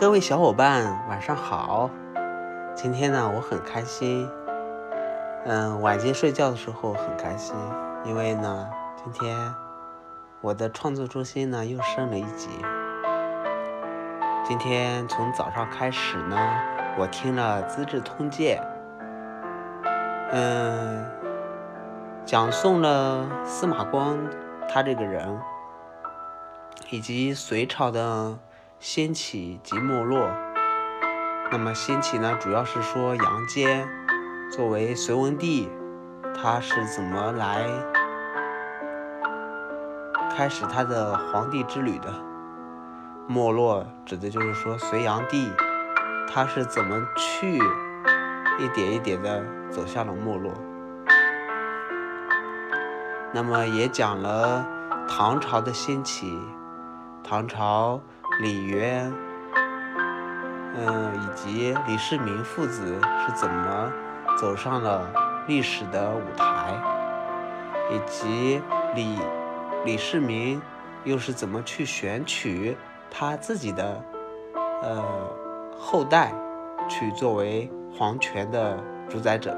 各位小伙伴，晚上好。今天呢，我很开心。嗯，晚间睡觉的时候很开心，因为呢，今天我的创作中心呢又升了一级。今天从早上开始呢，我听了《资治通鉴》，嗯，讲述了司马光他这个人，以及隋朝的兴起及没落。那么兴起呢，主要是说杨坚作为隋文帝，他是怎么来开始他的皇帝之旅的？没落指的就是说隋炀帝他是怎么去一点一点的走向了没落。那么也讲了唐朝的兴起，唐朝李渊。嗯，以及李世民父子是怎么走上了历史的舞台，以及李李世民又是怎么去选取他自己的呃后代去作为皇权的主宰者。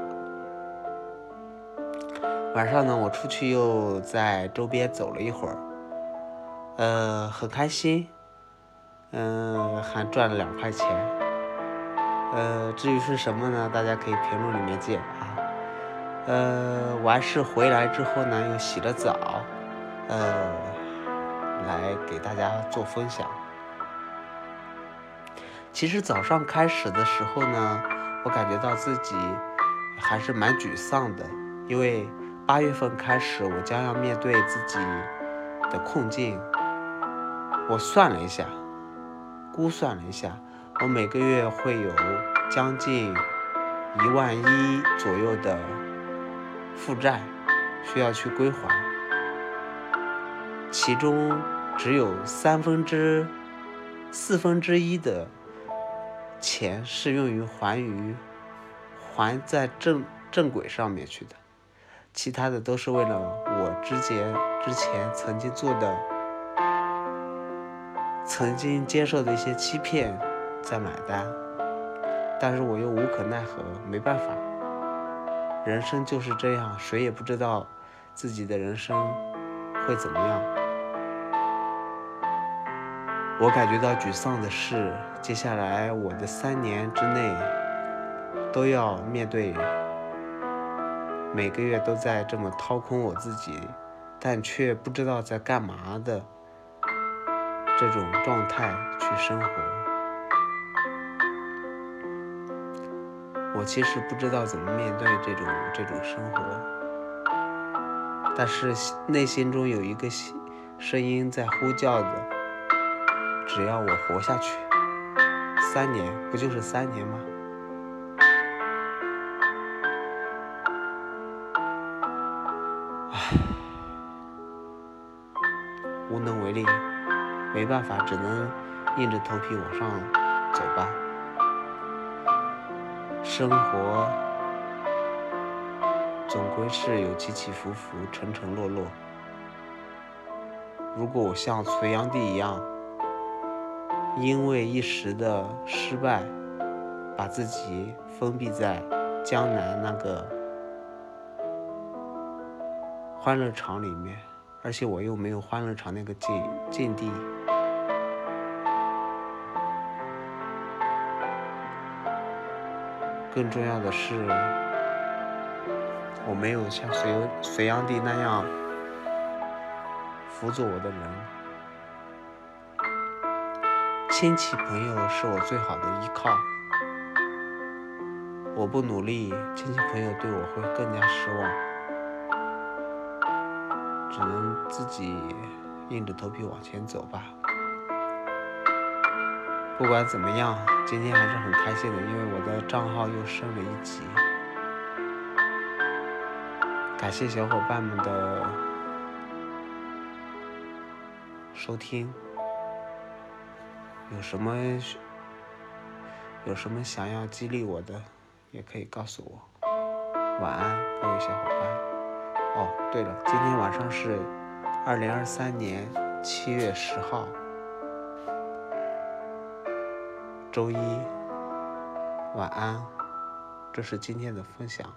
晚上呢，我出去又在周边走了一会儿，呃，很开心。嗯，还赚了两块钱。呃，至于是什么呢？大家可以评论里面见啊。呃，完事回来之后呢，又洗了澡，呃，来给大家做分享。其实早上开始的时候呢，我感觉到自己还是蛮沮丧的，因为八月份开始我将要面对自己的困境。我算了一下。估算了一下，我每个月会有将近一万一左右的负债需要去归还，其中只有三分之四分之一的钱是用于还于还在正正轨上面去的，其他的都是为了我之前之前曾经做的。曾经接受的一些欺骗，在买单，但是我又无可奈何，没办法。人生就是这样，谁也不知道自己的人生会怎么样。我感觉到沮丧的是，接下来我的三年之内都要面对，每个月都在这么掏空我自己，但却不知道在干嘛的。这种状态去生活，我其实不知道怎么面对这种这种生活，但是内心中有一个声音在呼叫着：只要我活下去，三年不就是三年吗？唉，无能为力。没办法，只能硬着头皮往上走吧。生活总归是有起起伏伏、沉沉落落。如果我像隋炀帝一样，因为一时的失败，把自己封闭在江南那个欢乐场里面，而且我又没有欢乐场那个境境地。更重要的是，我没有像隋隋炀帝那样辅佐我的人。亲戚朋友是我最好的依靠，我不努力，亲戚朋友对我会更加失望，只能自己硬着头皮往前走吧。不管怎么样，今天还是很开心的，因为我的账号又升了一级。感谢小伙伴们的收听，有什么有什么想要激励我的，也可以告诉我。晚安，各位小伙伴。哦，对了，今天晚上是二零二三年七月十号。周一晚安，这是今天的分享。